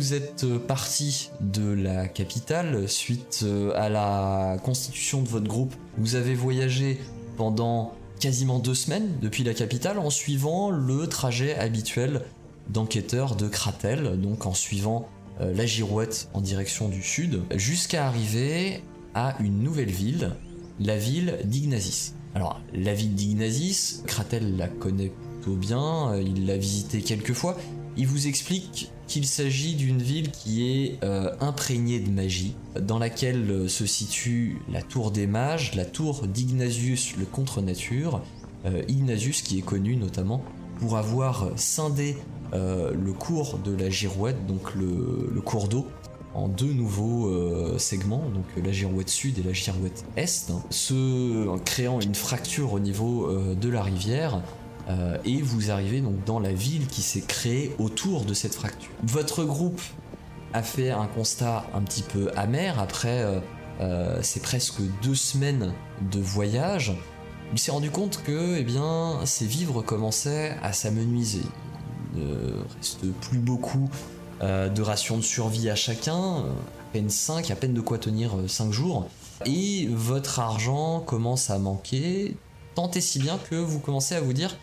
êtes parti de la capitale suite euh, à la constitution de votre groupe. Vous avez voyagé pendant quasiment deux semaines depuis la capitale en suivant le trajet habituel d'enquêteurs de Kratel, donc en suivant euh, la girouette en direction du sud, jusqu'à arriver à une nouvelle ville, la ville d'Ignazis. Alors, la ville d'Ignazis, Kratel la connaît plutôt bien, euh, il l'a visitée quelques fois, il vous explique qu'il s'agit d'une ville qui est euh, imprégnée de magie, dans laquelle euh, se situe la tour des mages, la tour d'Ignatius le contre-nature. Euh, Ignatius qui est connu notamment pour avoir scindé le cours de la girouette, donc le, cours d'eau, en deux nouveaux segments, donc la girouette sud et la girouette est, hein, en créant une fracture au niveau de la rivière. Euh, et vous arrivez donc dans la ville qui s'est créée autour de cette fracture. Votre groupe a fait un constat un petit peu amer après euh, euh, ces presque deux semaines de voyage. Il s'est rendu compte que eh bien, ses vivres commençaient à s'amenuiser. Il ne reste plus beaucoup euh, de rations de survie à chacun, à peine 5, à peine de quoi tenir 5 jours. Et votre argent commence à manquer, tant et si bien que vous commencez à vous dire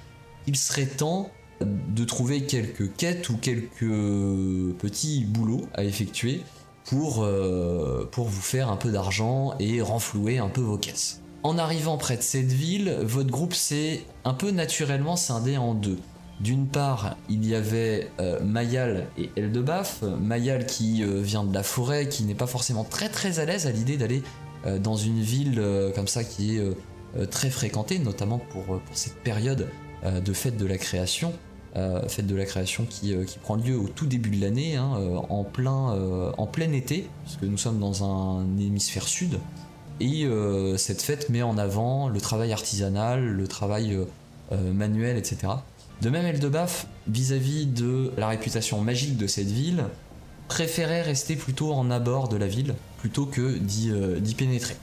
il serait temps de trouver quelques quêtes ou quelques petits boulots à effectuer pour, euh, pour vous faire un peu d'argent et renflouer un peu vos caisses. En arrivant près de cette ville, votre groupe s'est un peu naturellement scindé en deux. D'une part, il y avait euh, Mayal et Eldebaf. Mayal qui euh, vient de la forêt, qui n'est pas forcément très très à l'aise à l'idée d'aller dans une ville comme ça qui est très fréquentée, notamment pour, cette période de fête de la création, euh, fête de la création qui, euh, qui prend lieu au tout début de l'année, hein, euh, en, plein, euh, en plein été, parce que nous sommes dans un hémisphère sud, et euh, cette fête met en avant le travail artisanal, le travail euh, euh, manuel, etc. De même, Eldebaf, vis-à-vis de la réputation magique de cette ville, préférait rester plutôt en abord de la ville, plutôt que euh, d'y pénétrer.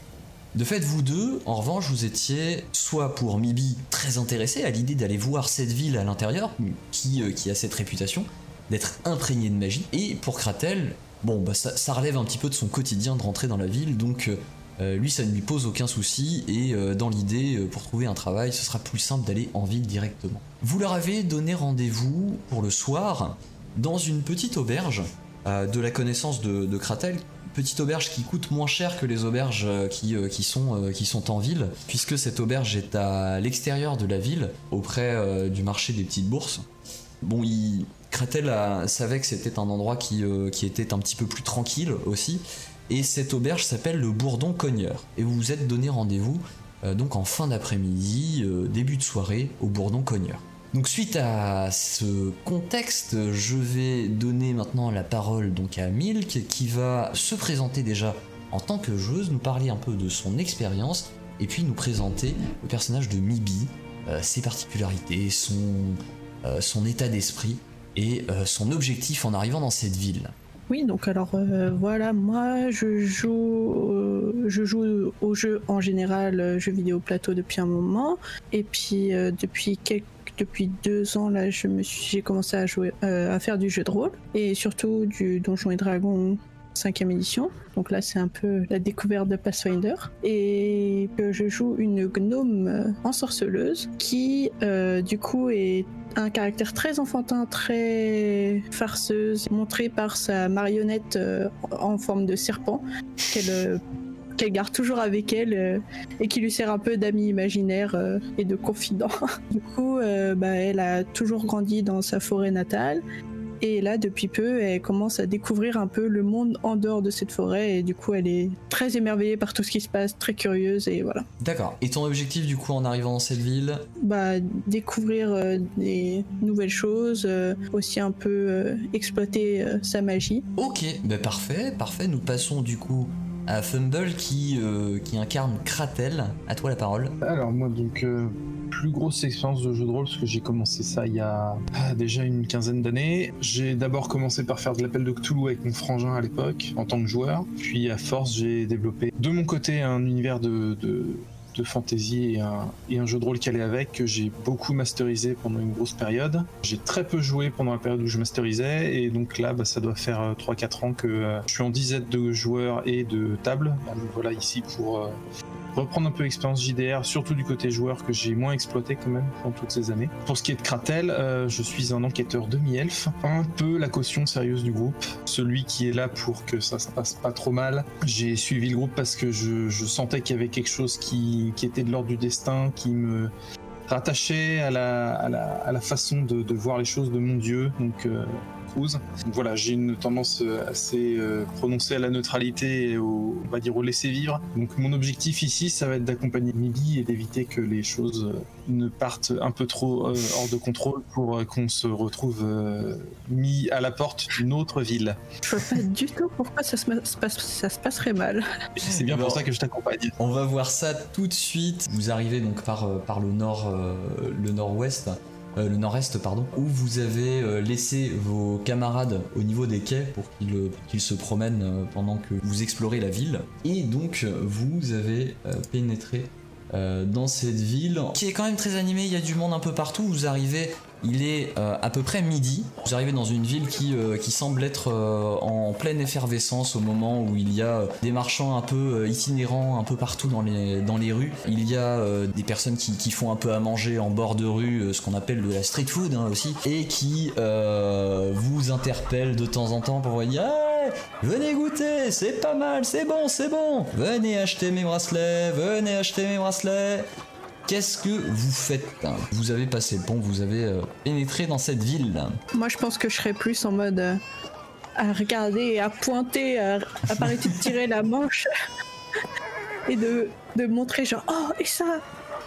De fait, vous deux, en revanche, vous étiez soit pour Mibi très intéressé à l'idée d'aller voir cette ville à l'intérieur, qui, euh, a cette réputation, d'être imprégné de magie, et pour Kratel, bon, bah, ça, relève un petit peu de son quotidien de rentrer dans la ville, donc euh, euh, lui, ça ne lui pose aucun souci, et dans l'idée, pour trouver un travail, ce sera plus simple d'aller en ville directement. Vous leur avez donné rendez-vous pour le soir dans une petite auberge de la connaissance de, de Kratel, petite auberge qui coûte moins cher que les auberges euh, qui, euh, euh, qui sont en ville, puisque cette auberge est à l'extérieur de la ville, auprès du marché des petites bourses. Bon, il, Kratel savait que c'était un endroit qui, était un petit peu plus tranquille aussi, et cette auberge s'appelle le Bourdon Cogneur. Et vous vous êtes donné rendez-vous donc en fin d'après-midi, début de soirée, au Bourdon Cogneur. Donc suite à ce contexte, je vais donner maintenant la parole donc à Milk qui va se présenter déjà en tant que joueuse, nous parler un peu de son expérience et puis nous présenter le personnage de Mibi, euh, ses particularités, son, euh, son état d'esprit et euh, son objectif en arrivant dans cette ville. Oui, donc alors voilà, moi je joue, je joue au jeu en général, euh, jeux vidéo plateau depuis un moment, et puis depuis quelques, depuis deux ans là, je me suis, j'ai commencé à jouer, euh, à faire du jeu de rôle et surtout du Donjon et Dragon 5 édition. Donc là, c'est un peu la découverte de Pathfinder. Et que je joue une gnome ensorceleuse qui, euh, du coup, est un caractère très enfantin, très farceuse, montré par sa marionnette euh, en forme de serpent qu'elle garde toujours avec elle euh, et qui lui sert un peu d'ami imaginaire euh, et de confident. du coup, euh, bah, elle a toujours grandi dans sa forêt natale. Et là, depuis peu, elle commence à découvrir un peu le monde en dehors de cette forêt. Et du coup, elle est très émerveillée par tout ce qui se passe, très curieuse. Et voilà. D'accord. Et ton objectif du coup en arrivant dans cette ville? Bah, découvrir euh, des nouvelles choses, euh, aussi un peu euh, exploiter sa magie. Ok, bah parfait, parfait. Nous passons du coup à Fumble qui, euh, qui incarne Kratel. À toi la parole. Alors moi donc euh, plus grosse expérience de jeu de rôle parce que j'ai commencé ça il y a ah, déjà une quinzaine d'années. J'ai d'abord commencé par faire de l'appel de Cthulhu avec mon frangin à l'époque en tant que joueur. Puis à force j'ai développé de mon côté un univers de de fantasy et un, jeu de rôle qui allait avec que j'ai beaucoup masterisé pendant une grosse période. J'ai très peu joué pendant la période où je masterisais et donc là bah, ça doit faire 3-4 ans que euh, je suis en dizaine de joueurs et de tables. Donc voilà ici pour euh, reprendre un peu l'expérience JDR, surtout du côté joueur que j'ai moins exploité quand même pendant toutes ces années. Pour ce qui est de Kratel, euh, je suis un enquêteur demi-elfe, un peu la caution sérieuse du groupe, celui qui est là pour que ça se passe pas trop mal. J'ai suivi le groupe parce que je, sentais qu'il y avait quelque chose qui, qui était de l'ordre du destin, qui me rattachait à la, à la, à la façon de, de, voir les choses de mon dieu. Donc euh, donc voilà, j'ai une tendance euh, assez euh, prononcée à la neutralité et au, on va dire au laisser vivre. Donc mon objectif ici, ça va être d'accompagner Mibi et d'éviter que les choses ne partent un peu trop hors de contrôle pour qu'on se retrouve mis à la porte d'une autre ville. Je vois pas du tout pourquoi ça se, passe, ça se passerait mal. C'est bien pour ça que je t'accompagne. On va voir ça tout de suite. Vous arrivez donc par, par le nord, le nord-ouest. Euh, le nord-est, pardon, où vous avez euh, laissé vos camarades au niveau des quais pour qu'ils euh, se promènent pendant que vous explorez la ville. Et donc, vous avez pénétré dans cette ville qui est quand même très animée, il y a du monde un peu partout, vous arrivez il est euh, à peu près midi. Vous arrivez dans une ville qui, euh, semble être euh, en pleine effervescence au moment où il y a des marchands un peu itinérants un peu partout dans les, rues. Il y a des personnes qui, font un peu à manger en bord de rue, ce qu'on appelle de la street food hein, aussi, et qui vous interpellent de temps en temps pour vous dire venez goûter, c'est pas mal, c'est bon, c'est bon. Venez acheter mes bracelets, venez acheter mes bracelets. Qu'est-ce que vous faites Vous avez passé le pont, vous avez euh, pénétré dans cette ville. Moi, je pense que je serais plus en mode euh, à regarder et à pointer, à, à de tirer la manche et de, de montrer genre oh et ça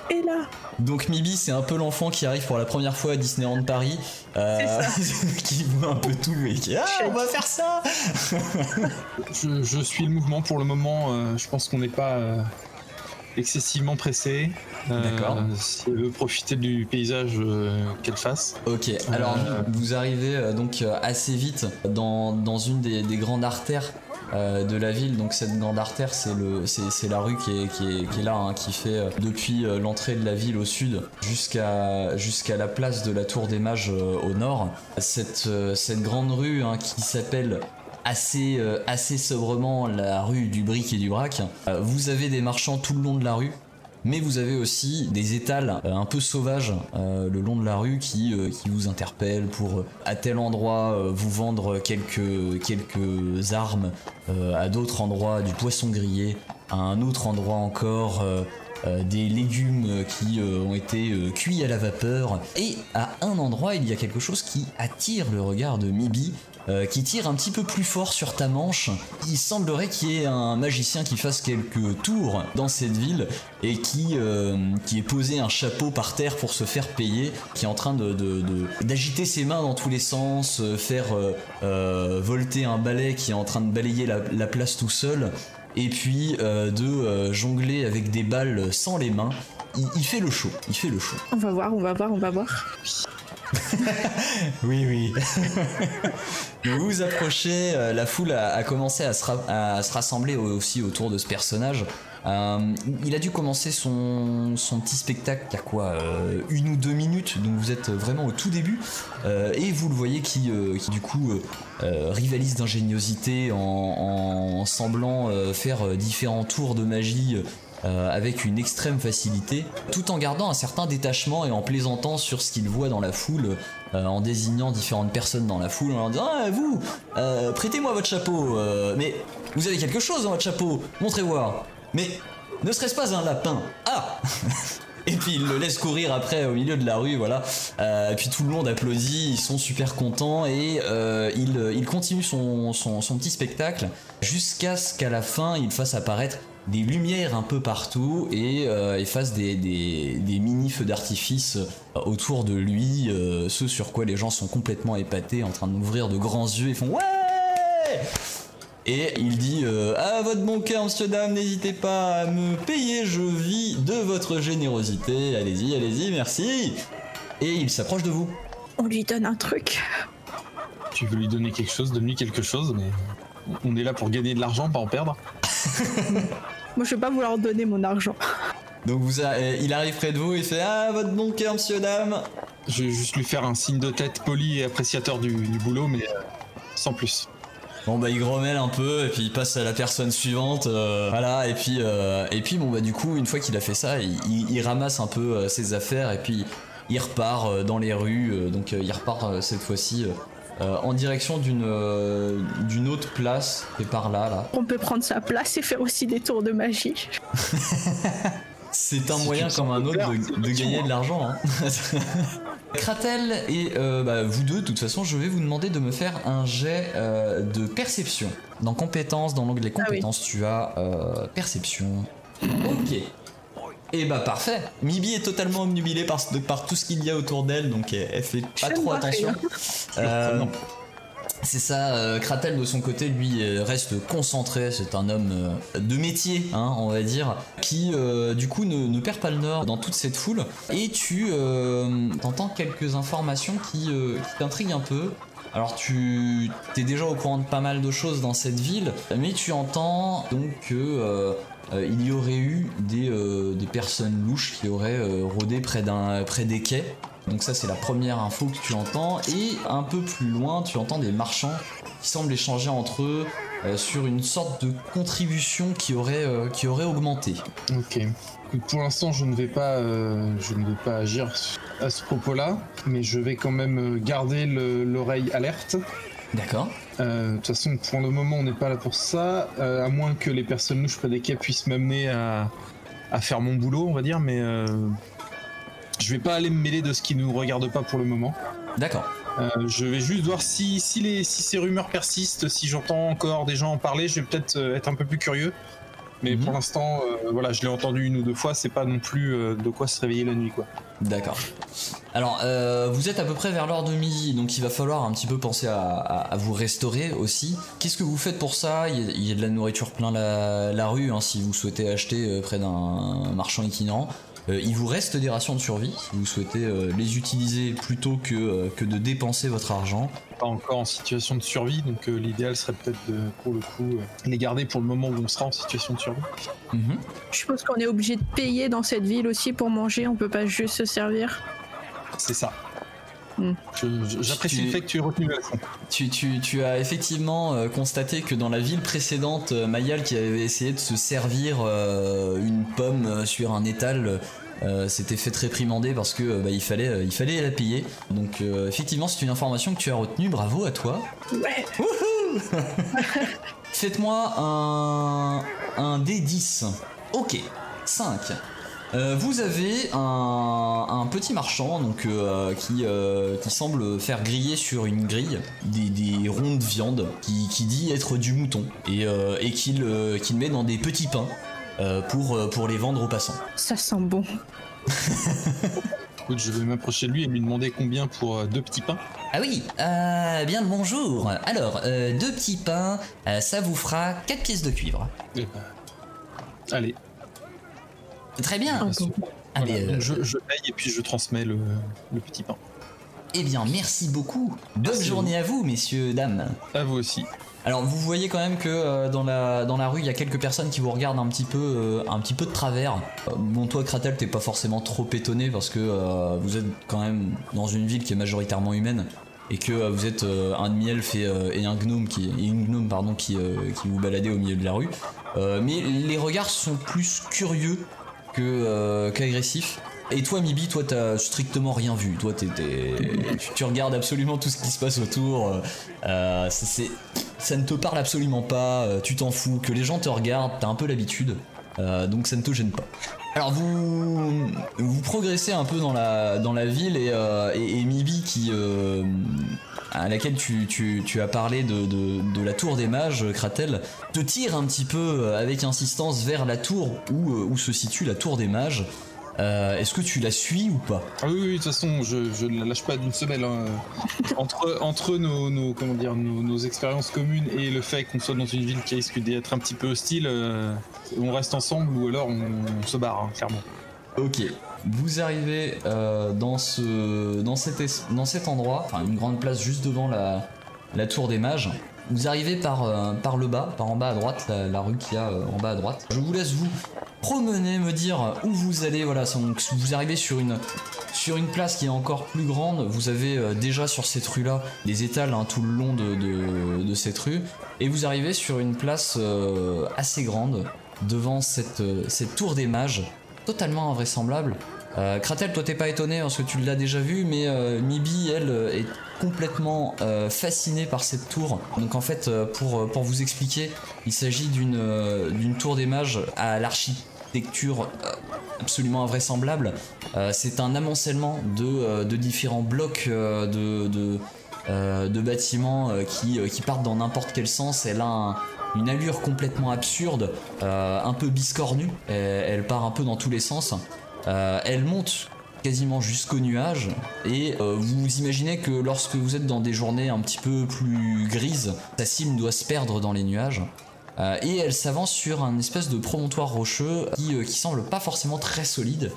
et là. Donc Mibi, c'est un peu l'enfant qui arrive pour la première fois à Disneyland Paris, euh, qui voit un peu tout et qui ah on va faire ça. je, je, suis le mouvement pour le moment. je pense qu'on n'est pas excessivement pressé. D'accord. Euh, si elle veut profiter du paysage, euh, qu'elle fasse. Ok, alors euh, vous arrivez donc assez vite dans, dans une des, des grandes artères de la ville. Donc cette grande artère, c'est le, c'est, la rue qui est, qui est, qui est là, hein, qui fait depuis l'entrée de la ville au sud jusqu'à, jusqu'à la place de la Tour des Mages au nord. Cette, cette grande rue hein, qui s'appelle assez, assez sobrement la rue du bric et du brac. vous avez des marchands tout le long de la rue mais vous avez aussi des étals euh, un peu sauvages euh, le long de la rue qui, euh, qui vous interpellent pour à tel endroit vous vendre quelques, quelques armes, à d'autres endroits du poisson grillé, à un autre endroit encore des légumes qui ont été cuits à la vapeur. Et à un endroit, il y a quelque chose qui attire le regard de Mibi euh, qui tire un petit peu plus fort sur ta manche. Il semblerait qu'il y ait un magicien qui fasse quelques tours dans cette ville et qui, euh, qui ait posé un chapeau par terre pour se faire payer, qui est en train de, d'agiter ses mains dans tous les sens, euh, faire volter un balai qui est en train de balayer la, la place tout seul, et puis de jongler avec des balles sans les mains. Il, il, fait le show, il fait le show. On va voir, on va voir, on va voir. oui, oui. vous vous approchez, euh, la foule a, commencé à se, rassembler aussi autour de ce personnage. Euh, il a dû commencer son, petit spectacle il y a quoi euh, Une ou deux minutes, donc vous êtes vraiment au tout début. et vous le voyez qui, du coup rivalise d'ingéniosité en, semblant faire différents tours de magie euh, avec une extrême facilité, tout en gardant un certain détachement et en plaisantant sur ce qu'il voit dans la foule, euh, en désignant différentes personnes dans la foule, en leur disant Ah, vous, euh, prêtez-moi votre chapeau, mais vous avez quelque chose dans votre chapeau, montrez-moi. Mais ne serait-ce pas un lapin? Ah Et puis il le laisse courir après au milieu de la rue, voilà. puis tout le monde applaudit, ils sont super contents et il, continue son petit spectacle jusqu'à ce qu'à la fin il fasse apparaître des lumières un peu partout et euh, il fasse des, mini feux d'artifice euh, autour de lui, euh, ce sur quoi les gens sont complètement épatés, en train d'ouvrir de grands yeux et font ouais Et il dit euh, À votre bon cœur, monsieur, dame, n'hésitez pas à me payer, je vis de votre générosité. Allez-y, allez-y, merci. Et il s'approche de vous. On lui donne un truc. Tu veux lui donner quelque chose, donne-lui quelque chose, mais on est là pour gagner de l'argent, pas en perdre. Moi, je vais pas vouloir donner mon argent. Donc vous euh, il arrive près de vous, il fait Ah, votre bon cœur, monsieur, dame. Je vais juste lui faire un signe de tête poli et appréciateur du, du boulot, mais euh, sans plus. Bon bah il grommelle un peu et puis il passe à la personne suivante, euh, voilà et puis euh, et puis bon bah du coup une fois qu'il a fait ça, il, il- il ramasse un peu euh, ses affaires et puis il repart euh, dans les rues, euh, donc euh, il repart euh, cette fois-ci euh, en direction d'une euh, d'une autre place qui est par là là. On peut prendre sa place et faire aussi des tours de magie. C'est un Si moyen comme un autre de, gagner de l'argent. Hein. Kratel et euh, bah, vous deux, de toute façon, je vais vous demander de me faire un jet euh, de perception. Dans compétences, dans l'onglet Ah oui. compétences, tu as euh, perception. Ok. Et bah parfait. Mibi est totalement obnubilée par, par tout ce qu'il y a autour d'elle, donc elle, elle fait pas trop attention. Euh, c'est ça, euh, Kratel de son côté, lui, euh, reste concentré. C'est un homme euh, de métier, hein, on va dire, qui, du coup, ne, ne perd pas le nord dans toute cette foule. Et tu entends quelques informations qui, qui t'intriguent un peu. Alors tu es déjà au courant de pas mal de choses dans cette ville, mais tu entends donc que euh, il y aurait eu des, euh, des personnes louches qui auraient euh, rôdé près, d'un, près des quais. Donc ça c'est la première info que tu entends. Et un peu plus loin, tu entends des marchands qui semblent échanger entre eux sur une sorte de contribution qui aurait, qui aurait augmenté. Ok. Pour l'instant, je ne vais pas, je ne vais pas agir à ce propos-là, mais je vais quand même garder le- l'oreille alerte. D'accord De toute façon, pour le moment, on n'est pas là pour ça, euh, à moins que les personnes louches près des quais puissent m'amener à, à faire mon boulot, on va dire, mais euh, je vais pas aller me mêler de ce qui nous regarde pas pour le moment. D'accord. Euh, je vais juste voir si, si, les, si ces rumeurs persistent, si j'entends encore des gens en parler, je vais peut-être euh, être un peu plus curieux. Mais Mhm. pour l'instant, euh, voilà, je l'ai entendu une ou deux fois, c'est pas non plus euh, de quoi se réveiller la nuit, quoi. D'accord. Alors, euh, vous êtes à peu près vers l'heure de midi, donc il va falloir un petit peu penser à, à- à vous restaurer aussi. Qu'est-ce que vous faites pour ça? Il y, a, il y a de la nourriture plein la, la rue, hein, si vous souhaitez acheter euh, près d'un marchand itinérant. Euh, il vous reste des rations de survie, si vous souhaitez euh, les utiliser plutôt que, euh, que de dépenser votre argent. Pas encore en situation de survie, donc euh, l'idéal serait peut-être de, pour le coup, euh, les garder pour le moment où on sera en situation de survie. Mhm. Je suppose qu'on est obligé de payer dans cette ville aussi pour manger, on peut pas juste se servir. C'est ça. Hmm. J'apprécie Tu- le fait que tu aies retenu la leçon. Tu, tu- tu as effectivement euh, constaté que dans la ville précédente, euh, Mayal qui avait essayé de se servir euh, une pomme sur un étal euh, s'était fait réprimander parce que bah, il, fallait, il fallait la payer. Donc euh, effectivement c'est une information que tu as retenue, bravo à toi. Ouais. Faites-moi un, un D10. Ok, 5. Euh, vous avez un, un petit marchand donc, euh, qui, euh, qui semble faire griller sur une grille des, des ronds de viande qui, qui dit être du mouton et, euh, et qu'il euh, qu'il met dans des petits pains euh, pour, pour les vendre aux passants. Ça sent bon. Écoute, je vais m'approcher de lui et lui demander combien pour euh, deux petits pains. Ah oui, euh, bien le bonjour. Alors, euh, deux petits pains, euh, ça vous fera 4 pièces de cuivre. Eh ben, Allez, Très bien. Bon. Ah, voilà, mais, euh, je, je paye et puis je transmets le, le petit pain. Eh bien, merci beaucoup. Bonne Merci journée à vous, messieurs, dames. À vous aussi. Alors, vous voyez quand même que euh, dans, la, dans la rue, il y a quelques personnes qui vous regardent un petit peu, euh, un petit peu de travers. Euh, bon, toi, Kratel, t'es pas forcément trop étonné parce que euh, vous êtes quand même dans une ville qui est majoritairement humaine et que euh, vous êtes euh, un demi-elfe et, euh, et un gnome qui, et une gnome pardon qui, euh, qui vous baladez au milieu de la rue. Euh, mais les regards sont plus curieux que euh, qu'agressifs. Et toi, Mibi, toi, t'as strictement rien vu. Toi, t'es- tu, regardes absolument tout ce qui se passe autour. Euh, ça ne te parle absolument pas. euh, tu t'en fous. Que les gens te regardent, t'as un peu l'habitude. Donc ça ne te gêne pas. Alors vous vous progressez un peu dans la ville et, euh, Mibi qui euh, à laquelle tu, as parlé de, la tour des mages, Kratel, te tire un petit peu avec insistance vers la tour où, euh, où se situe la tour des mages. Euh, Est-ce que tu la suis ou pas? Ah oui, oui, de toute façon, je, je ne la lâche pas d'une semelle. hein. Entre, entre nos, nos- comment dire, nos, nos expériences communes et le fait qu'on soit dans une ville qui risque d'être un petit peu hostile, euh, on reste ensemble ou alors on, on se barre, hein, clairement. Ok. Vous arrivez euh, dans, ce, dans, cet es- dans cet endroit, enfin une grande place juste devant la, la tour des mages. Vous arrivez par, euh, par le bas, par en bas à droite, la, la rue qu'il y a euh, en bas à droite. Je vous laisse vous promener, me dire où vous allez. Voilà, vous arrivez sur une, sur une place qui est encore plus grande. Vous avez euh, déjà sur cette rue-là des étals hein, tout le long de, cette rue. Et vous arrivez sur une place euh, assez grande devant euh, cette tour des mages, totalement invraisemblable. Euh, Kratel, toi t'es pas étonné parce que tu l'as déjà vu, mais euh, Mibi, elle, euh, est complètement euh, fascinée par cette tour. Donc en fait, pour, vous expliquer, il s'agit d'une tour des mages à l'architecture absolument invraisemblable. C'est un amoncellement de, différents blocs de, bâtiments qui, partent dans n'importe quel sens. Elle a un- une allure complètement absurde, un peu biscornue. Elle part un peu dans tous les sens. Euh, elle monte quasiment jusqu'au nuage et euh, vous imaginez que lorsque vous êtes dans des journées un petit peu plus grises, sa cime doit se perdre dans les nuages. Euh, et elle s'avance sur un espèce de promontoire rocheux qui, qui semble pas forcément très solide.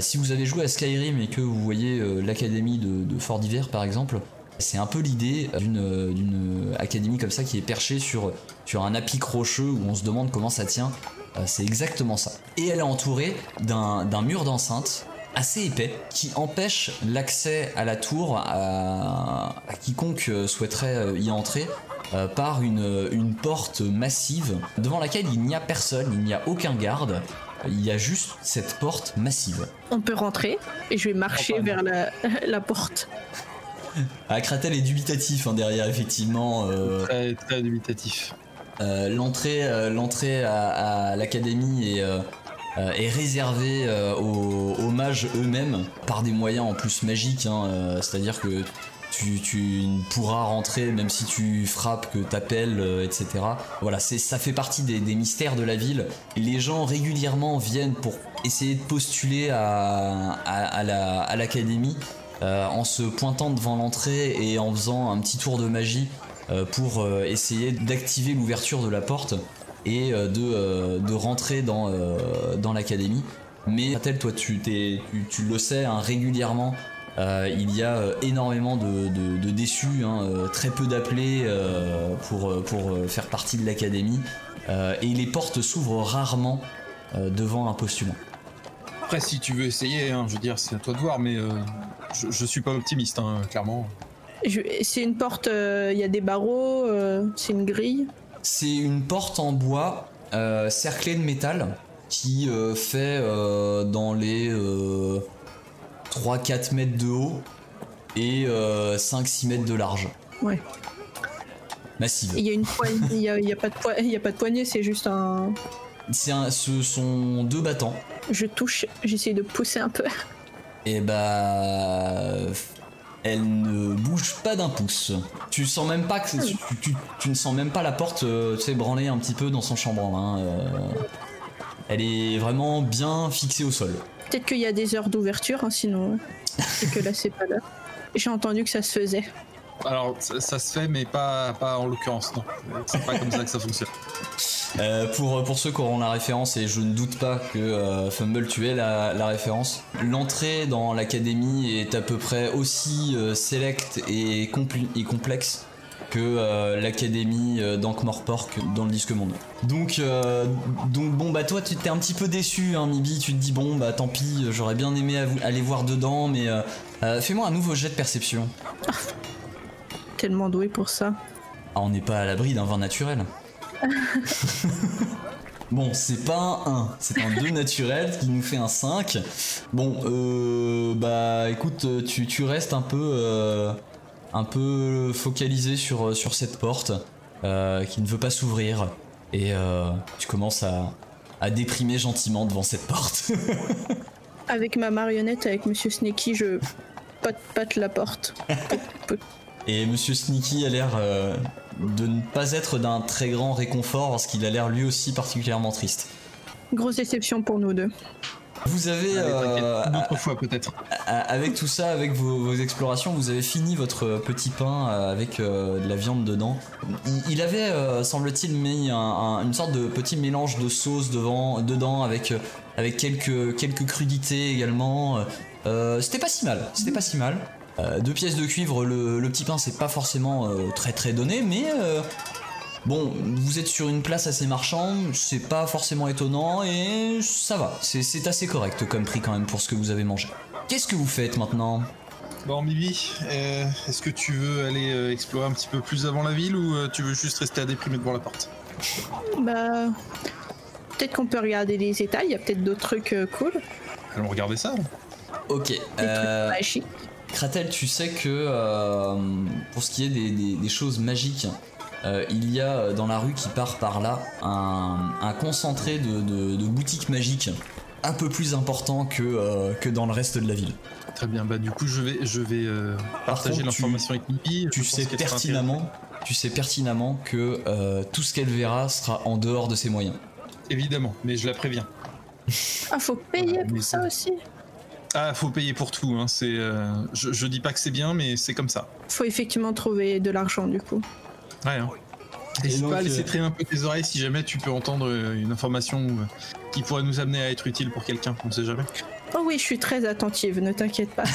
Si vous avez joué à Skyrim et que vous voyez l'académie de, Fort d'Hiver par exemple, c'est un peu l'idée d'une d'une académie comme ça qui est perchée sur, sur un apic rocheux où on se demande comment ça tient. Euh, c'est exactement ça. Et elle est entourée d'un d'un mur d'enceinte assez épais qui empêche l'accès à la tour à, à quiconque euh, souhaiterait euh, y entrer euh, par une, une porte massive devant laquelle il n'y a personne, il n'y a aucun garde. Il y a juste cette porte massive. On peut rentrer et je vais marcher Oh, vers la, la porte. Ah, Kratel est dubitatif hein, derrière, effectivement. euh, Très, très dubitatif. Euh, l'entrée, euh, à, à l'académie est, euh, réservée aux, mages eux-mêmes par des moyens en plus magiques. hein, euh, c'est-à-dire que tu, tu ne pourras rentrer même si tu frappes, que t'appelles, etc. Voilà, c'est, ça fait partie des, mystères de la ville. Les gens régulièrement viennent pour essayer de postuler à, à, à la- à l'académie. en se pointant devant l'entrée et en faisant un petit tour de magie pour euh, essayer d'activer l'ouverture de la porte et euh, de, euh, rentrer dans, euh, l'académie. Mais Patel, toi tu, le sais hein, régulièrement, euh, il y a euh, énormément de, déçus, hein, euh, très peu d'appelés euh, pour, euh, euh, faire partie de l'académie. Euh, et les portes s'ouvrent rarement euh, devant un postulant. Après, si tu veux essayer, hein, je veux dire, c'est à toi de voir, mais euh, je, je suis pas optimiste, clairement. C'est une porte, euh, il y a des barreaux, euh, c'est une grille. C'est une porte en bois euh, cerclée de métal qui fait dans les euh, 3-4 mètres de haut et euh, 5-6 mètres de large. Ouais. Massive. Il y a une poignée, il y a, il y a pas de poi- il y a pas de poignée, c'est juste un. C'est un- ce sont deux battants. Je touche, j'essaie de pousser un peu. Et bah. Elle ne bouge pas d'un pouce. Tu sens même pas que. c'est- Tu, tu- tu ne sens même pas la porte, euh, tu sais, branler un petit peu dans son chambranle. hein, euh. Elle est vraiment bien fixée au sol. Peut-être qu'il y a des heures d'ouverture, hein, sinon c'est que là c'est pas l'heure. J'ai entendu que ça se faisait. Alors, ça, ça se fait, mais pas, pas en l'occurrence, non. C'est pas comme ça que ça fonctionne. Euh, pour, pour ceux qui auront la référence, et je ne doute pas que euh, Fumble tu aies la, la référence, l'entrée dans l'académie est à peu près aussi euh, select et, compl- et complexe que euh, l'académie euh, d'Ankh-Morpork dans le disque monde. Donc, euh, donc bon bah toi tu t'es un petit peu déçu hein Mibi, tu te dis bon bah tant pis, j'aurais bien aimé aller voir dedans, mais euh, euh, fais-moi un nouveau jet de perception. Tellement doué pour ça. Ah, on n'est pas à l'abri d'un vin naturel. bon, c'est pas un 1, c'est un 2 naturel qui nous fait un 5. Bon, euh, bah écoute, tu, tu restes un peu, euh, un peu focalisé sur, sur cette porte euh, qui ne veut pas s'ouvrir. Et tu commences à, à déprimer gentiment devant cette porte. Avec ma marionnette, avec Monsieur Sneaky, je patte, patte la porte. Et Monsieur Sneaky a l'air euh, de ne pas être d'un très grand réconfort parce qu'il a l'air lui aussi particulièrement triste. Grosse déception pour nous deux. Vous avez, euh, une autre fois peut-être. avec tout ça, avec vos, vos explorations, vous avez fini votre petit pain euh, avec euh, de la viande dedans. Il, il avait, euh, semble-t-il, mis un- un- une sorte de petit mélange de sauce devant, dedans avec, avec quelques, quelques crudités également. Euh, c'était pas si mal, c'était pas si mal. Euh, deux pièces de cuivre, le, le petit pain c'est pas forcément euh, très très donné, mais euh, bon, vous êtes sur une place assez marchande, c'est pas forcément étonnant et ça va, c'est assez correct comme prix quand même pour ce que vous avez mangé. Qu'est-ce que vous faites maintenant? Bon, Mibi, euh, est-ce que tu veux aller euh, explorer un petit peu plus avant la ville ou euh, tu veux juste rester à déprimer devant la porte? Bah. Peut-être qu'on peut regarder les états, il y a peut-être d'autres trucs euh, cool. Allons regarder ça. là. Ok, Des euh, trucs magiques. Kratel, tu sais que euh, pour ce qui est des, des- des choses magiques, euh, il y a euh, dans la rue qui part par là un, un concentré de, de- de boutiques magiques un peu plus important que, euh, que dans le reste de la ville. Très bien, bah du coup je vais, je vais euh, Par partager l'information avec Mibi. Tu sais pertinemment, tu sais pertinemment que euh, tout ce qu'elle verra sera en dehors de ses moyens. Évidemment, mais je la préviens. Ah, faut payer pour ça aussi. Ah, faut payer pour tout. Hein. C'est, euh, je, je dis pas que c'est bien, mais c'est comme ça. Faut effectivement trouver de l'argent du coup. Ouais. Hein. N'hésite donc, pas à laisser euh, traîner un peu tes oreilles si jamais tu peux entendre euh, une information euh, qui pourrait nous amener à être utile pour quelqu'un. On sait jamais. Oh oui, je suis très attentive, ne t'inquiète pas.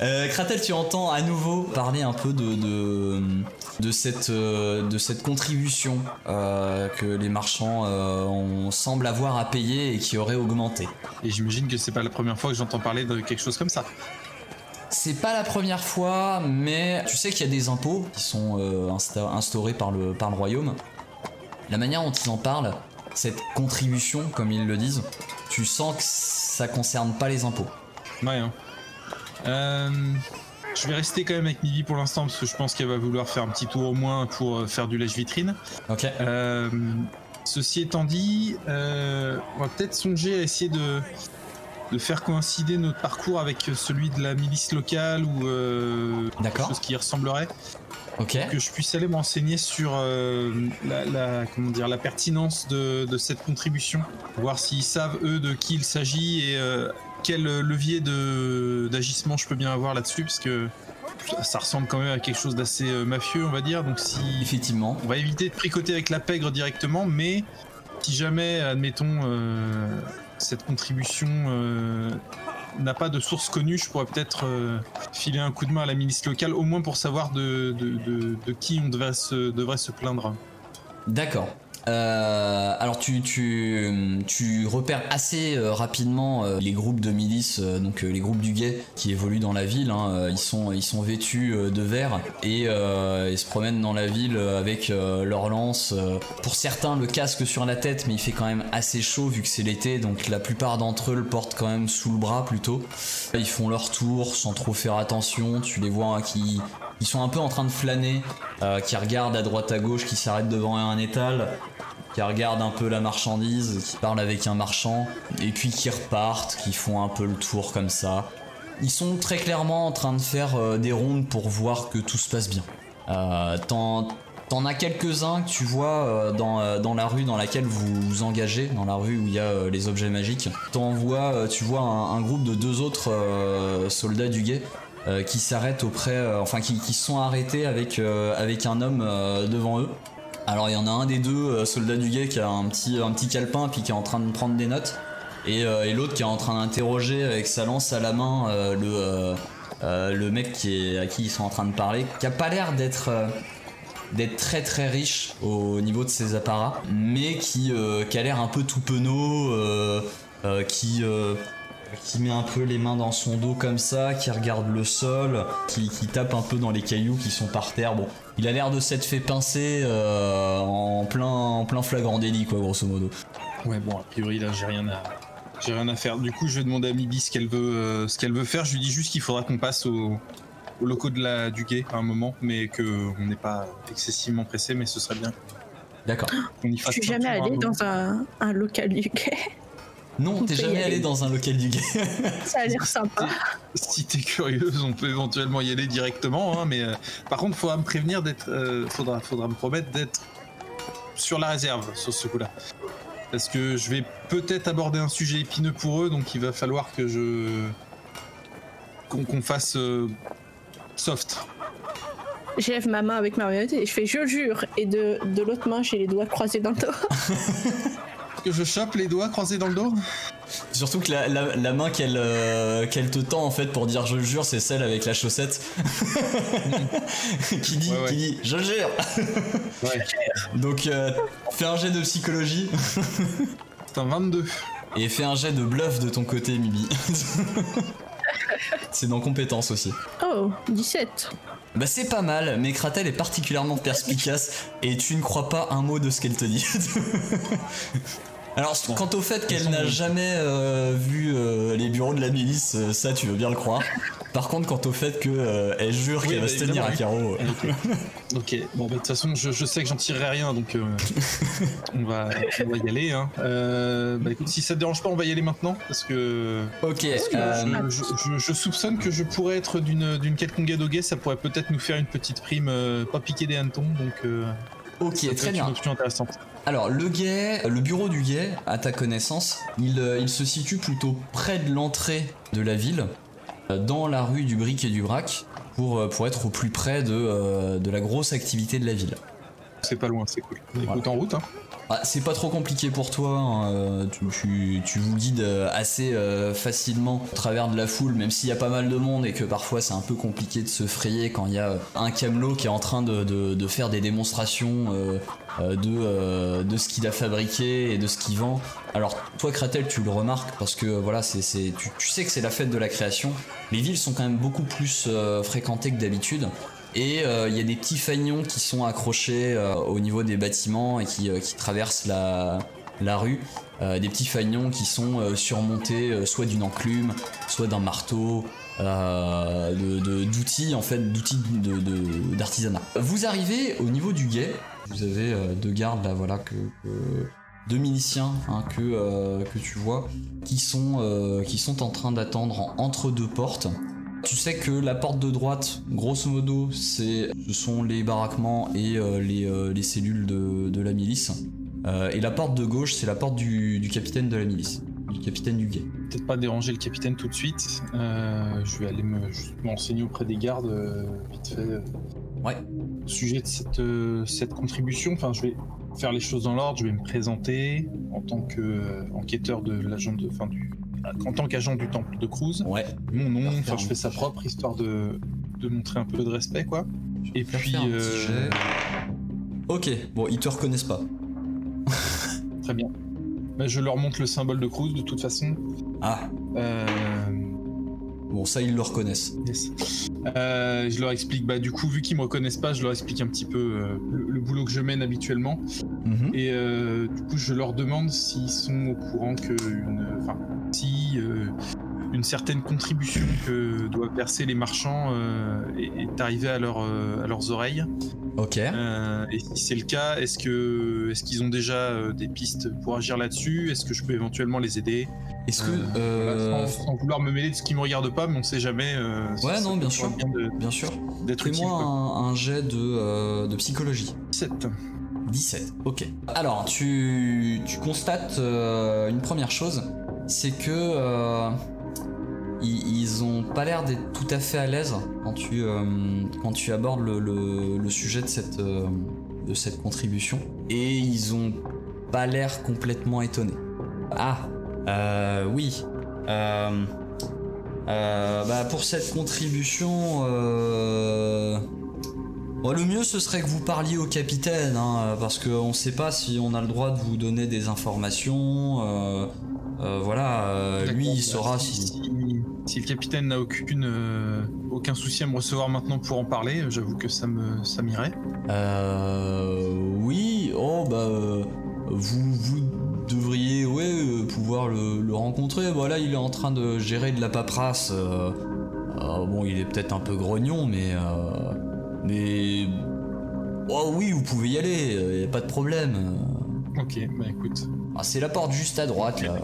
Euh, Kratel, tu entends à nouveau parler un peu de, de, de cette, euh, de cette contribution euh, que les marchands euh, ont- semblent avoir à payer et qui aurait augmenté. Et j'imagine que c'est pas la première fois que j'entends parler de quelque chose comme ça. C'est pas la première fois, mais tu sais qu'il y a des impôts qui sont euh, insta- instaurés par le, par le royaume. La manière dont ils en parlent, cette contribution, comme ils le disent, tu sens que ça concerne pas les impôts. Ouais. Hein. Euh, je vais rester quand même avec Mibi pour l'instant parce que je pense qu'elle va vouloir faire un petit tour au moins pour euh, faire du lèche-vitrine. Ok Euh, ceci étant dit, euh, on va peut-être songer à essayer de, de faire coïncider notre parcours avec celui de la milice locale ou euh, quelque chose qui y ressemblerait, Que je puisse aller m'enseigner sur euh, la, la- comment dire, la pertinence de, de cette contribution, voir s'ils savent eux de qui il s'agit et euh, quel levier d'agissement je peux bien avoir là-dessus, parce que ça, ça ressemble quand même à quelque chose d'assez euh, mafieux, on va dire. Donc si Effectivement. on va éviter de tricoter avec la pègre directement, mais si jamais, admettons, cette contribution n'a pas de source connue, je pourrais peut-être euh, filer un coup de main à la milice locale, au moins pour savoir de, de, de- qui on devrait se plaindre. D'accord. Euh, alors tu, tu, repères assez euh, rapidement euh, les groupes de milices, euh, donc les groupes du guet qui évoluent dans la ville. hein. Ils, sont, vêtus de vert et ils se promènent dans la ville avec leurs lances. pour certains le casque sur la tête, mais il fait quand même assez chaud vu que c'est l'été, donc la plupart d'entre eux le portent quand même sous le bras plutôt. Ils font leur tour sans trop faire attention. Tu les vois hein, qui, ils sont un peu en train de flâner, euh, qui regardent à droite à gauche, qui s'arrêtent devant un étal, qui regardent un peu la marchandise, qui parlent avec un marchand, et puis qui repartent, qui font un peu le tour comme ça. Ils sont très clairement en train de faire euh, des rondes pour voir que tout se passe bien. Euh, T'en as quelques-uns que tu vois dans, dans la rue dans laquelle vous vous engagez, dans la rue où il y a les objets magiques. T'en vois, tu vois un, groupe de deux autres soldats du guet euh, qui s'arrêtent auprès, euh, enfin qui, sont arrêtés avec, euh, avec un homme devant eux. Alors il y en a un des deux soldats du guet qui a un petit, un petit calepin puis qui est en train de prendre des notes. Et, l'autre qui est en train d'interroger avec sa lance à la main le, le mec qui est, à qui ils sont en train de parler, qui a pas l'air d'être très très riche au niveau de ses apparats, mais qui, qui a l'air un peu tout penaud, qui, qui met un peu les mains dans son dos comme ça, qui regarde le sol, qui, qui tape un peu dans les cailloux qui sont par terre. Bon, il a l'air de s'être fait pincer euh, en, plein, en plein flagrant délit, quoi, grosso modo. Ouais, bon, a priori, là, j'ai rien à. J'ai rien à faire. Du coup, je vais demander à Mibi ce qu'elle veut, euh, ce qu'elle veut faire. Je lui dis juste qu'il faudra qu'on passe au, au locaux de la, du guet à un moment, mais qu'on n'est pas excessivement pressé, mais ce serait bien D'accord. Je suis jamais allée moment. dans un, un local du quai. Non, On t'es jamais aller. allé dans un local du guet. Ça a l'air sympa. Si t'es curieuse, on peut éventuellement y aller directement, hein, mais euh, par contre, faudra me prévenir d'être, euh, faudra, faudra me promettre d'être sur la réserve sur ce coup-là. Parce que je vais peut-être aborder un sujet épineux pour eux, donc il va falloir que je. qu'on fasse euh, soft. J'élève ma main avec ma marionnette et je fais je jure. Et de, de l'autre main, j'ai les doigts croisés dans le dos. Que je chope les doigts croisés dans le dos Surtout que la, la- la main qu'elle euh, qu'elle te tend en fait pour dire je jure, c'est celle avec la chaussette qui dit Ouais, ouais. qui dit je jure. Ouais. Donc euh, fais un jet de psychologie C'est un 22. et fais un jet de bluff de ton côté, Mibi. c'est dans compétence aussi. Oh, 17. Bah c'est pas mal, mais Kratel est particulièrement perspicace et tu ne crois pas un mot de ce qu'elle te dit. Alors quant au fait qu'elle n'a jamais euh, vu euh, les bureaux de la milice, euh, ça tu veux bien le croire. Par contre quant au fait qu'elle jure Oui, qu'elle va bah, se tenir à carreau, Ok, bon, bah, de toute façon, je, je sais que j'en tirerai rien, donc euh, on, va, on va y aller. Hein. Bah écoute, si ça te dérange pas, on va y aller maintenant, parce que Ok, Parce que je, je- je soupçonne que je pourrais être d'une quelconque adoguet, ça pourrait peut-être nous faire une petite prime, pas piquer des hannetons, donc euh, ok, ça très bien. une option intéressante. Alors le guet, le bureau du guet, à ta connaissance, il, euh, il se situe plutôt près de l'entrée de la ville, euh, dans la rue du Bric et du Brac, pour, euh, pour être au plus près de, de la grosse activité de la ville. C'est pas loin, c'est cool. Écoute, Voilà. en route, hein. Ah, c'est pas trop compliqué pour toi, hein, euh, tu, tu, tu vous guides euh, assez euh, facilement au travers de la foule, même s'il y a pas mal de monde et que parfois c'est un peu compliqué de se frayer quand il y a un camelot qui est en train de, de- de faire des démonstrations de, de ce qu'il a fabriqué et de ce qu'il vend. Alors toi Kratel tu le remarques parce que voilà c'est c'est- tu, tu sais que c'est la fête de la création. Les villes sont quand même beaucoup plus fréquentées que d'habitude. Et euh, il y a des petits fagnons qui sont accrochés euh, au niveau des bâtiments et qui, euh, traversent la, rue. Des petits fagnons qui sont surmontés soit d'une enclume, soit d'un marteau, euh, de- de- d'outils en fait, d'outils d'artisanat. Vous arrivez au niveau du guet. Vous avez deux gardes là, voilà que, deux miliciens hein, que que tu vois, qui sont qui sont en train d'attendre en- entre deux portes. Tu sais que la porte de droite, grosso modo, c'est, ce sont les baraquements et euh, les, euh, les cellules de, de la milice. Euh, et la porte de gauche, c'est la porte du, du capitaine de la milice, du capitaine du guet. Peut-être pas déranger le capitaine tout de suite. Je vais aller me m'enseigner auprès des gardes, vite fait. Ouais. au sujet de cette, cette contribution. Enfin, je vais faire les choses dans l'ordre. Je vais me présenter en tant qu'enquêteur de l'agent de, enfin, du, en tant qu'agent du temple de Cruz. Ouais. Mon nom, enfin, je fais ça petit propre histoire de, de montrer un peu de respect, quoi. Et puis, euh. Ok, bon, ils te reconnaissent pas. très bien. Bah, je leur montre le symbole de Cruz de toute façon. Ah, Euh, bon, ça, ils le reconnaissent. Yes. Euh, je leur explique, bah du coup, vu qu'ils me reconnaissent pas, je leur explique un petit peu euh, le, le boulot que je mène habituellement. Mhm. Et euh, du coup, je leur demande s'ils sont au courant que une, enfin, si euh, une certaine contribution que doivent verser les marchands euh, est, arrivée à, leur, euh, à leurs oreilles. Ok. Euh, et si c'est le cas, est-ce que est-ce qu'ils ont déjà des pistes pour agir là-dessus? Est-ce que je peux éventuellement les aider? Est-ce que. Euh, voilà, sans, sans vouloir me mêler de ce qui me regarde pas, mais on sait jamais. euh, Ouais, non, bien sûr. bien de- Bien sûr. d'être. Fais-moi un, un jet de, de psychologie. 17. 17, ok. Alors, tu, tu constates une première chose, c'est que euh, ils, ont pas l'air d'être tout à fait à l'aise quand tu, euh, quand tu abordes le, sujet de cette, euh, de cette contribution. Et ils ont pas l'air complètement étonnés. Ah, oui. Bah pour cette contribution, Bon, le mieux ce serait que vous parliez au capitaine, hein, parce qu'on ne sait pas si on a le droit de vous donner des informations. euh, euh, voilà, euh, lui il saura si, si. le capitaine n'a aucune, aucun souci à me recevoir maintenant pour en parler, j'avoue que ça me, ça m'irait. Euh, oui, oh bah vous vous devriez ouais pouvoir le, le rencontrer. Voilà, il est en train de gérer de la paperasse. bon, il est peut-être un peu grognon, mais mais oh oui, vous pouvez y aller, il y a pas de problème. Ok, bah écoute, Ah, c'est la porte juste à droite là.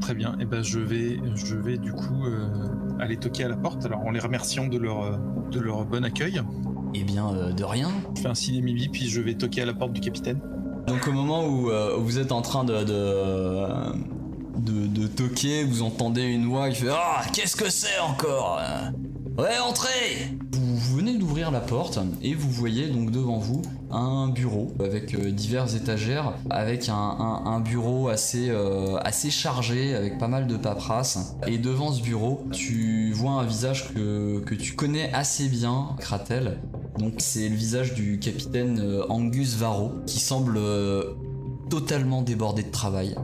très bien. Et ben je vais, je vais du coup euh, aller toquer à la porte. Alors en les remerciant de leur, euh, de leur bon accueil, Eh bien, euh, de rien. je fais un signe Mimi, puis je vais toquer à la porte du capitaine. Donc au moment où euh, vous êtes en train de, de, de, de toquer, vous entendez une voix qui fait Ah, qu'est-ce que c'est encore? Ouais, entrez D'ouvrir la porte et vous voyez donc devant vous un bureau avec euh, diverses étagères, avec un, un- un bureau assez, euh, assez chargé, avec pas mal de paperasse. Et devant ce bureau, tu vois un visage que, que tu connais assez bien, Kratel. Donc c'est le visage du capitaine euh, Angus Varro, qui semble euh, totalement débordé de travail.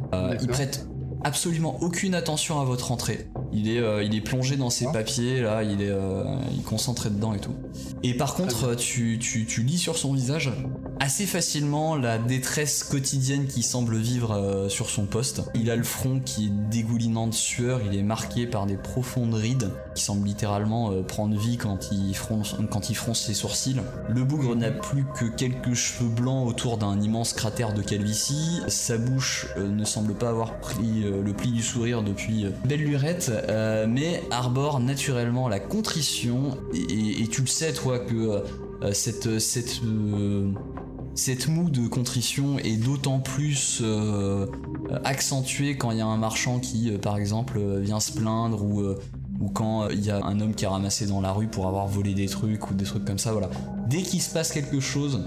Il prête absolument aucune attention à votre entrée. Il est, euh, il est plongé dans ses Ah. papiers, là, il est, euh, il est concentré dedans et tout. Et par contre, euh, tu, tu, tu lis sur son visage assez facilement la détresse quotidienne qui semble vivre euh, sur son poste. Il a le front qui est dégoulinant de sueur, il est marqué par des profondes rides qui semblent littéralement euh, prendre vie quand il, fronce, quand il fronce ses sourcils. Le bougre n'a plus que quelques cheveux blancs autour d'un immense cratère de calvitie. Sa bouche euh, ne semble pas avoir pris le pli du sourire depuis euh, belle lurette, euh, mais arbore naturellement la contrition. Et, tu le sais, toi, que euh, cette, cette, cette moue de contrition est d'autant plus accentuée quand il y a un marchand qui, par exemple, vient se plaindre ou, ou quand il y a un homme qui est ramassé dans la rue pour avoir volé des trucs ou des trucs comme ça. Voilà. Dès qu'il se passe quelque chose,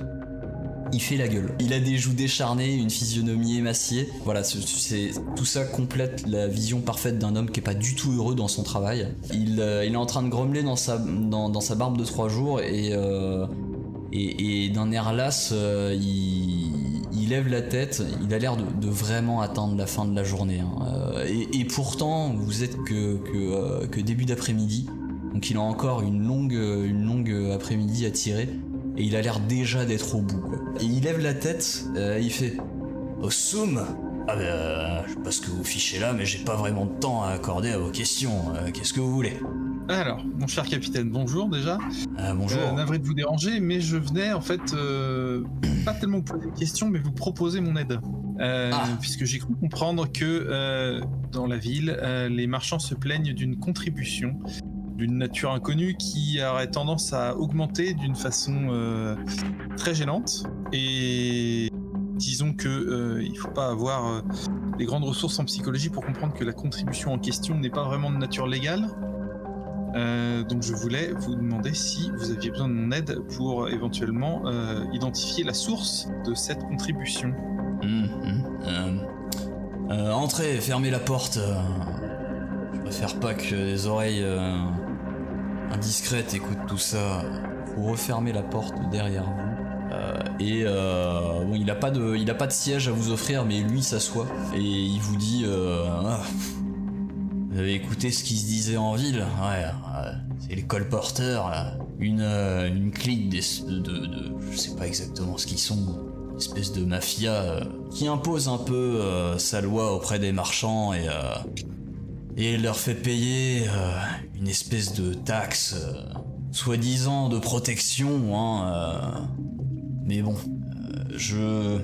il fait la gueule. Il a des joues décharnées, une physionomie émaciée. Voilà, c'est- tout ça complète la vision parfaite d'un homme qui est pas du tout heureux dans son travail. Il, euh, est en train de grommeler dans sa, barbe de trois jours et, euh, d'un air las, euh, il, lève la tête. Il a l'air de, vraiment attendre la fin de la journée. hein. Et, pourtant, vous êtes que, début d'après-midi. Donc il a encore une longue après-midi à tirer et il a l'air déjà d'être au bout. Quoi. Et il lève la tête, euh, il fait Au soum Ah ben, euh, je sais pas ce que vous fichez là, mais j'ai pas vraiment de temps à accorder à vos questions. Euh, Qu'est-ce que vous voulez? Alors, mon cher capitaine, bonjour déjà. Euh, Bonjour. Euh, navré de vous déranger, mais je venais en fait euh, pas tellement vous poser une question, mais vous proposer mon aide. Ah. Puisque j'ai cru comprendre que dans la ville, les marchands se plaignent d'une contribution d'une nature inconnue qui aurait tendance à augmenter d'une façon euh, très gênante. Et disons que euh, il faut pas avoir euh, des grandes ressources en psychologie pour comprendre que la contribution en question n'est pas vraiment de nature légale. Euh, donc je voulais vous demander si vous aviez besoin de mon aide pour éventuellement identifier la source de cette contribution. Euh, entrez, fermez la porte. je préfère pas que les oreilles indiscrètes écoutent tout ça. Vous refermez la porte derrière vous. Euh, et euh, bon, il a pas de, pas de siège à vous offrir, mais lui s'assoit et il vous dit, euh, Ah, vous avez écouté ce qui se disait en ville? Ouais, c'est les colporteurs, une, une clique de, je sais pas exactement ce qu'ils sont, une espèce de mafia qui impose un peu sa loi auprès des marchands et et leur fait payer une espèce de taxe, euh, soi-disant de protection, hein. euh, mais bon, euh, je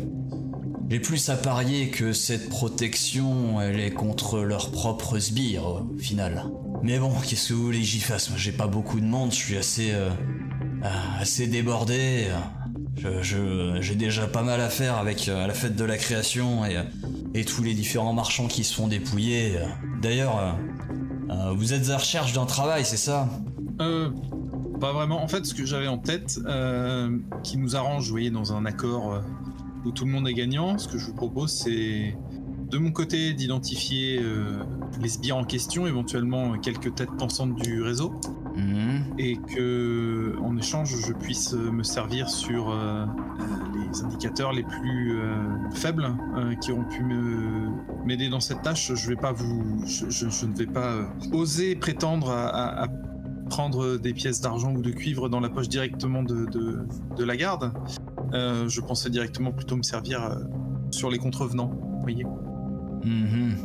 j'ai plus à parier que cette protection, elle est contre leurs propres sbires au final. Mais bon, qu'est-ce que vous voulez que j'y fasse? Moi, j'ai pas beaucoup de monde, je suis assez assez débordé. Je, j'ai déjà pas mal à faire avec la fête de la création et, et tous les différents marchands qui se font dépouiller. D'ailleurs, euh, vous êtes à la recherche d'un travail, c'est ça? Euh, pas vraiment. En fait, ce que j'avais en tête, euh, qui nous arrange, vous voyez, dans un accord euh, où tout le monde est gagnant, ce que je vous propose, c'est de mon côté d'identifier les sbires en question, éventuellement quelques têtes pensantes du réseau, Mhm. et que en échange, je puisse me servir sur les indicateurs les plus euh, faibles euh, qui auront pu m'aider dans cette tâche. Je vais pas vous, je, ne vais pas euh, oser prétendre à, prendre des pièces d'argent ou de cuivre dans la poche directement de, la garde. Je pensais directement plutôt me servir sur les contrevenants. Voyez. Mhm.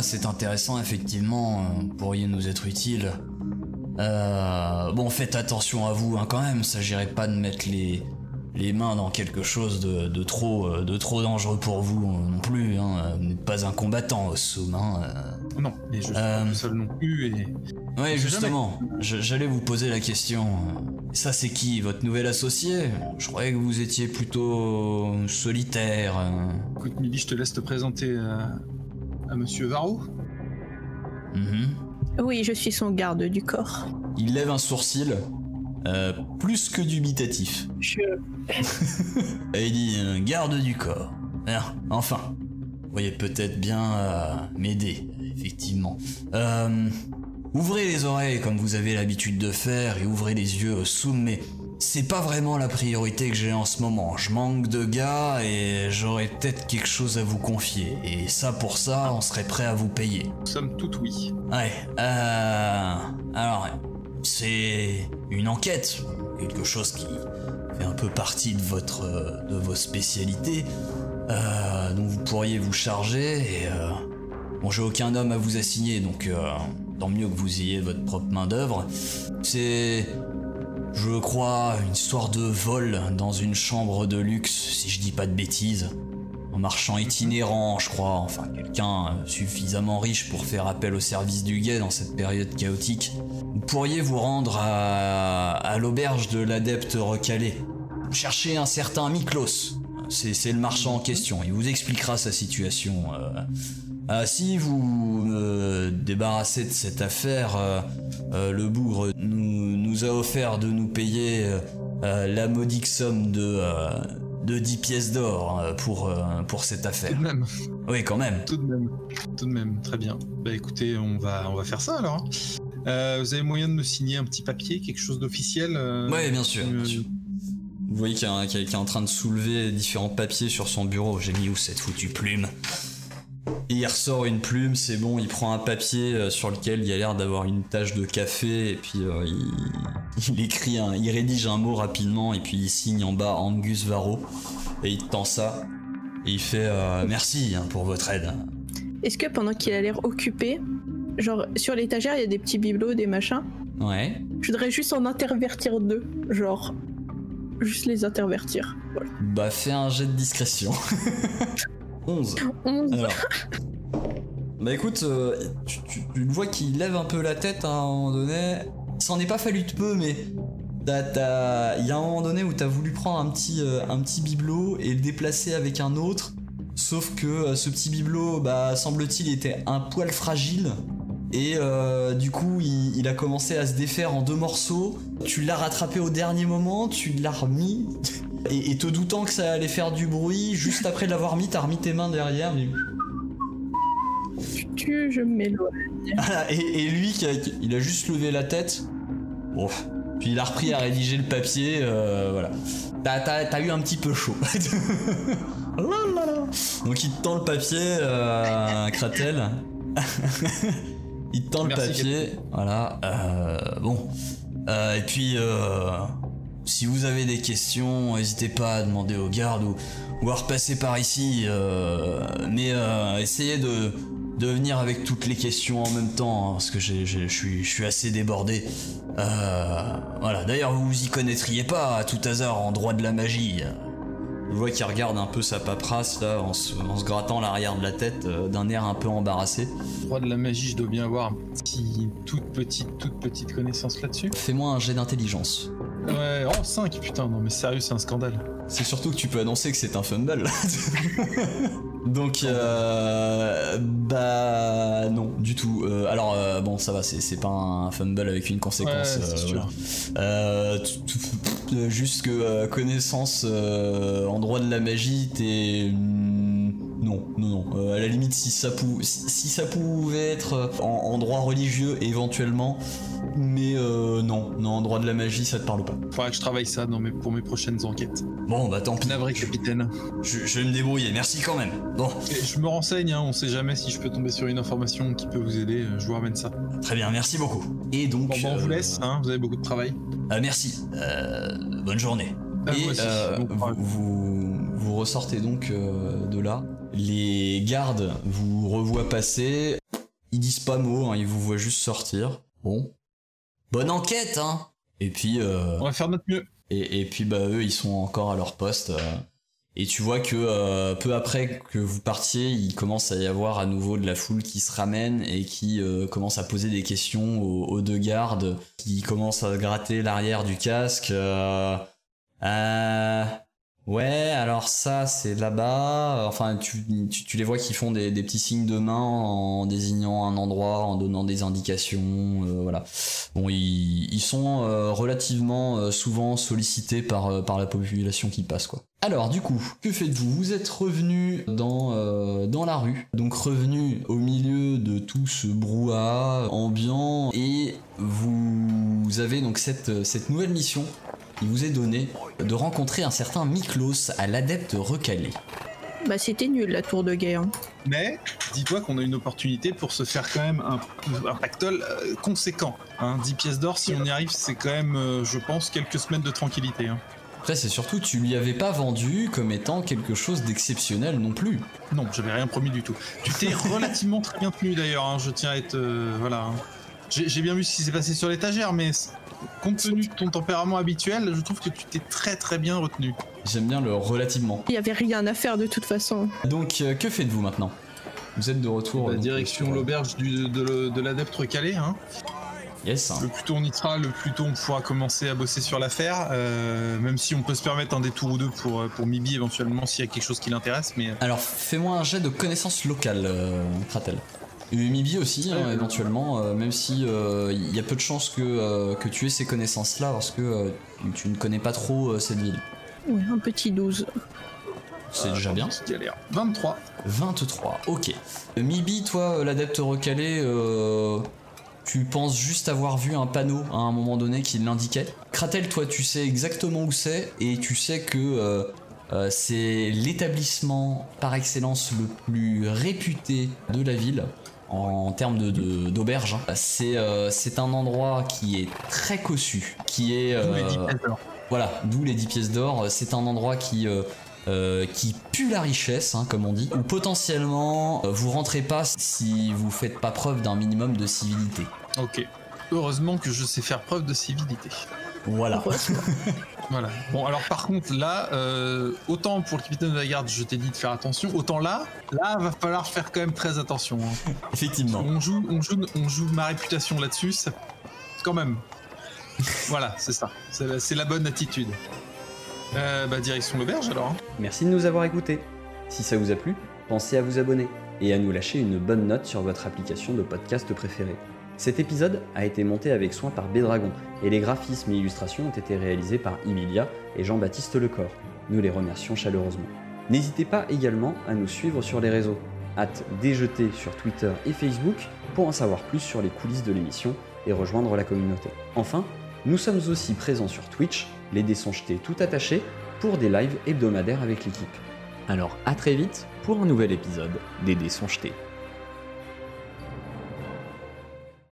C'est intéressant, effectivement. Vous pourriez nous être utile. Euh... Bon, faites attention à vous, hein, quand même. S'agirait pas de mettre les les mains dans quelque chose de, de trop, euh, de trop dangereux pour vous non plus. Hein. Vous n'êtes pas un combattant. Hein. euh. Non, et je suis Euh. pas seul non plus. Et... Sait justement, j'allais vous poser la question. Ça, c'est qui Votre nouvel associé? Je croyais que vous étiez plutôt solitaire. Écoute, Milly, je te laisse te présenter à, à Monsieur Varro. Mhm. Oui, je suis son garde du corps. Il lève un sourcil, euh, plus que dubitatif. Je... Et il dit euh, garde du corps. Ah, enfin, vous pourriez peut-être bien euh, m'aider, effectivement. Euh, ouvrez les oreilles comme vous avez l'habitude de faire et ouvrez les yeux au soum, mais c'est pas vraiment la priorité que j'ai en ce moment. Je manque de gars et j'aurais peut-être quelque chose à vous confier. Et ça, pour ça, on serait prêt à vous payer. Nous sommes toutes oui. Ouais, euh, alors, c'est une enquête, quelque chose qui fait un peu partie de votre, de vos spécialités, euh, dont vous pourriez vous charger. Et euh, bon, j'ai aucun homme à vous assigner, donc euh, tant mieux que vous ayez votre propre main d'œuvre. C'est, je crois, une histoire de vol dans une chambre de luxe, si je dis pas de bêtises. Un marchand itinérant, je crois, enfin quelqu'un euh, suffisamment riche pour faire appel au service du guet dans cette période chaotique. Vous pourriez vous rendre à, l'auberge de l'adepte recalé. Chercher un certain Miklos. C'est c'est le marchand en question. Il vous expliquera sa situation. euh. Ah, si vous me débarrassez de cette affaire, euh, euh, le bougre nous, nous a offert de nous payer euh, la modique somme de, de 10 pièces d'or pour, pour cette Tout affaire. de même, Oui, quand même. tout de même, tout de même, très bien. Bah écoutez, on va, on va faire ça alors. Euh, vous avez moyen de me signer un petit papier, quelque chose d'officiel euh, Oui, bien sûr, bien sûr. Vous voyez qu'il y a un- qu'il y a- qu'il est en train de soulever différents papiers sur son bureau. J'ai mis où cette foutue plume? Il ressort une plume, c'est bon, il prend un papier euh, sur lequel il y a l'air d'avoir une tache de café, et puis euh, il, il écrit, un, il rédige un mot rapidement, et puis il signe en bas Angus Varro, et il te tend ça, et il fait euh, merci hein, pour votre aide. Est-ce que pendant qu'il a l'air occupé, genre sur l'étagère il y a des petits bibelots, des machins, Ouais. je voudrais juste en intervertir deux, genre juste les intervertir. Voilà. Bah fais un jet de discrétion. 11. 11. Alors. Bah écoute, euh, tu, tu- tu le vois qu'il lève un peu la tête à un moment donné. Ça en est pas fallu de peu, mais il y a un moment donné où t'as voulu prendre un petit, euh, un petit bibelot et le déplacer avec un autre. Sauf que euh, ce petit bibelot, bah semble-t-il, était un poil fragile. Et euh, du coup, il, il a commencé à se défaire en deux morceaux. Tu l'as rattrapé au dernier moment, tu l'as remis. Et, et te doutant que ça allait faire du bruit, juste après l'avoir mis, t'as remis tes mains derrière. mais- Tu, je m'éloigne. Ah, et, et lui, qui a- qui- il a juste levé la tête. Bon. Puis il a repris à rédiger le papier, euh, voilà. T'as, t'as- t'as eu un petit peu chaud. Donc il te tend le papier, euh, Kratel. il te tend le papier, voilà. euh, bon. Euh, et puis, euh, si vous avez des questions, n'hésitez pas à demander aux gardes ou, à repasser par ici. euh, mais euh, essayez de, venir avec toutes les questions en même temps, hein, parce que je suis assez débordé. Euh, voilà. D'ailleurs, vous vous y connaîtriez pas à tout hasard en droit de la magie. Je vois qu'il regarde un peu sa paperasse là, en se, en se grattant l'arrière de la tête, euh, d'un air un peu embarrassé. Droit de la magie, je dois bien avoir une toute petite, toute petite connaissance là-dessus. Fais-moi un jet d'intelligence. Ouais, oh 5, putain, non mais sérieux, c'est un scandale. C'est surtout que tu peux annoncer que c'est un fumble. Donc, euh, bah non, du tout. Euh, alors, euh, bon, ça va, c'est pas un fumble avec une conséquence. Ouais, euh, sûr. voilà. Tout- tout- juste que connaissance en droit de la magie, t'es non, non, non. Euh, à la limite, si ça, pou- si, si ça pouvait être euh, en, en droit religieux éventuellement, mais euh, non, non, en droit de la magie, ça te parle pas. Faudra que je travaille ça dans mes, pour mes prochaines enquêtes. Bon, bah tant pis. Navré, capitaine. Je, je vais me débrouiller, merci quand même. Bon, Et je me renseigne, hein, on sait jamais si je peux tomber sur une information qui peut vous aider, euh, je vous ramène ça. très bien, merci beaucoup. Et donc. Bon, bah, on vous laisse, hein, vous avez beaucoup de travail. merci. Bonne journée. Et vous aussi. Bon vous, courage. vous, vous ressortez donc euh, de là. Les gardes vous revoient passer. Ils disent pas mot, hein, ils vous voient juste sortir. Bon. Bonne enquête, hein Et puis, euh, On va faire notre mieux. Et, et puis bah eux ils sont encore à leur poste. euh, et tu vois que peu après que vous partiez, il commence à y avoir à nouveau de la foule qui se ramène et qui commence à poser des questions aux, aux deux gardes, qui commencent à gratter l'arrière du casque. Euh, ouais, alors ça c'est là-bas. Enfin, tu, tu, les vois qui font des, des petits signes de main en désignant un endroit, en donnant des indications. euh, voilà. Bon, ils, ils sont euh, relativement euh, souvent sollicités par, par la population qui passe, quoi. Alors, du coup, que faites-vous? Vous êtes revenu dans, dans la rue, donc revenu au milieu de tout ce brouhaha ambiant, et vous avez donc cette, cette nouvelle mission qui vous est donnée de rencontrer un certain Miklos à l'adepte recalé. Bah c'était nul la tour de guerre. hein. Mais dis-toi qu'on a une opportunité pour se faire quand même un, un pactole euh, conséquent. Hein. 10 pièces d'or, si on y arrive, c'est quand même, euh, je pense, quelques semaines de tranquillité. hein. Après, c'est surtout, tu lui avais pas vendu comme étant quelque chose d'exceptionnel non plus. Non, j'avais rien promis du tout. Tu t'es relativement très bien tenu d'ailleurs, hein, je tiens à être... euh, voilà. J'ai bien vu ce qui s'est passé sur l'étagère, mais compte tenu de ton tempérament habituel, je trouve que tu t'es très très bien retenu. J'aime bien le relativement. Il y avait rien à faire de toute façon. Donc, euh, que faites-vous maintenant? Vous êtes de retour. La donc, direction sur- l'auberge du- de, le- de l'adepte recalé, hein. Yes. Le plus tôt on y sera, le plus tôt on pourra commencer à bosser sur l'affaire, euh, même si on peut se permettre un détour ou deux pour, euh, pour Mibi éventuellement s'il y a quelque chose qui l'intéresse, mais... Alors, fais-moi un jet de connaissances locales, euh, Kratel. Et Mibi aussi, hein, éventuellement, euh, même si euh, il y a peu de chances que, euh, que tu aies ces connaissances-là, parce que euh, tu ne connais pas trop euh, cette ville. Ouais, un petit 12. C'est déjà bien. Petite galère. 23. 23, ok. Mibi, toi, l'adepte recalé, euh, tu penses juste avoir vu un panneau à un moment donné qui l'indiquait. Kratel, toi, tu sais exactement où c'est et tu sais que euh, euh, c'est l'établissement par excellence le plus réputé de la ville en termes de- d'auberge. hein. C'est euh, c'est un endroit qui est très cossu, qui est... Les euh, 10 pièces d'or. voilà, d'où les 10 pièces d'or. C'est un endroit qui, euh, euh, qui pue la richesse, hein, comme on dit, ou potentiellement euh, vous rentrez pas si vous faites pas preuve d'un minimum de civilité. Ok. Heureusement que je sais faire preuve de civilité. Voilà. Voilà. Bon, alors par contre, là, euh, autant pour le capitaine de la garde, je t'ai dit de faire attention, autant là, là, va falloir faire quand même très attention. hein. Effectivement. On joue, on joue, on joue ma réputation là-dessus, ça... quand même. voilà, c'est ça. C'est la, c'est la bonne attitude. Euh, bah, direction l'auberge alors. hein. Merci de nous avoir écoutés. Si ça vous a plu, pensez à vous abonner et à nous lâcher une bonne note sur votre application de podcast préférée. Cet épisode a été monté avec soin par Bédragon et les graphismes et illustrations ont été réalisés par Emilia et Jean-Baptiste Lecor. Nous les remercions chaleureusement. N'hésitez pas également à nous suivre sur les réseaux. Hâte déjeter sur Twitter et Facebook pour en savoir plus sur les coulisses de l'émission et rejoindre la communauté. Enfin, nous sommes aussi présents sur Twitch, les dés sont jetés tout attachés, pour des lives hebdomadaires avec l'équipe. Alors à très vite pour un nouvel épisode des dés sont jetés.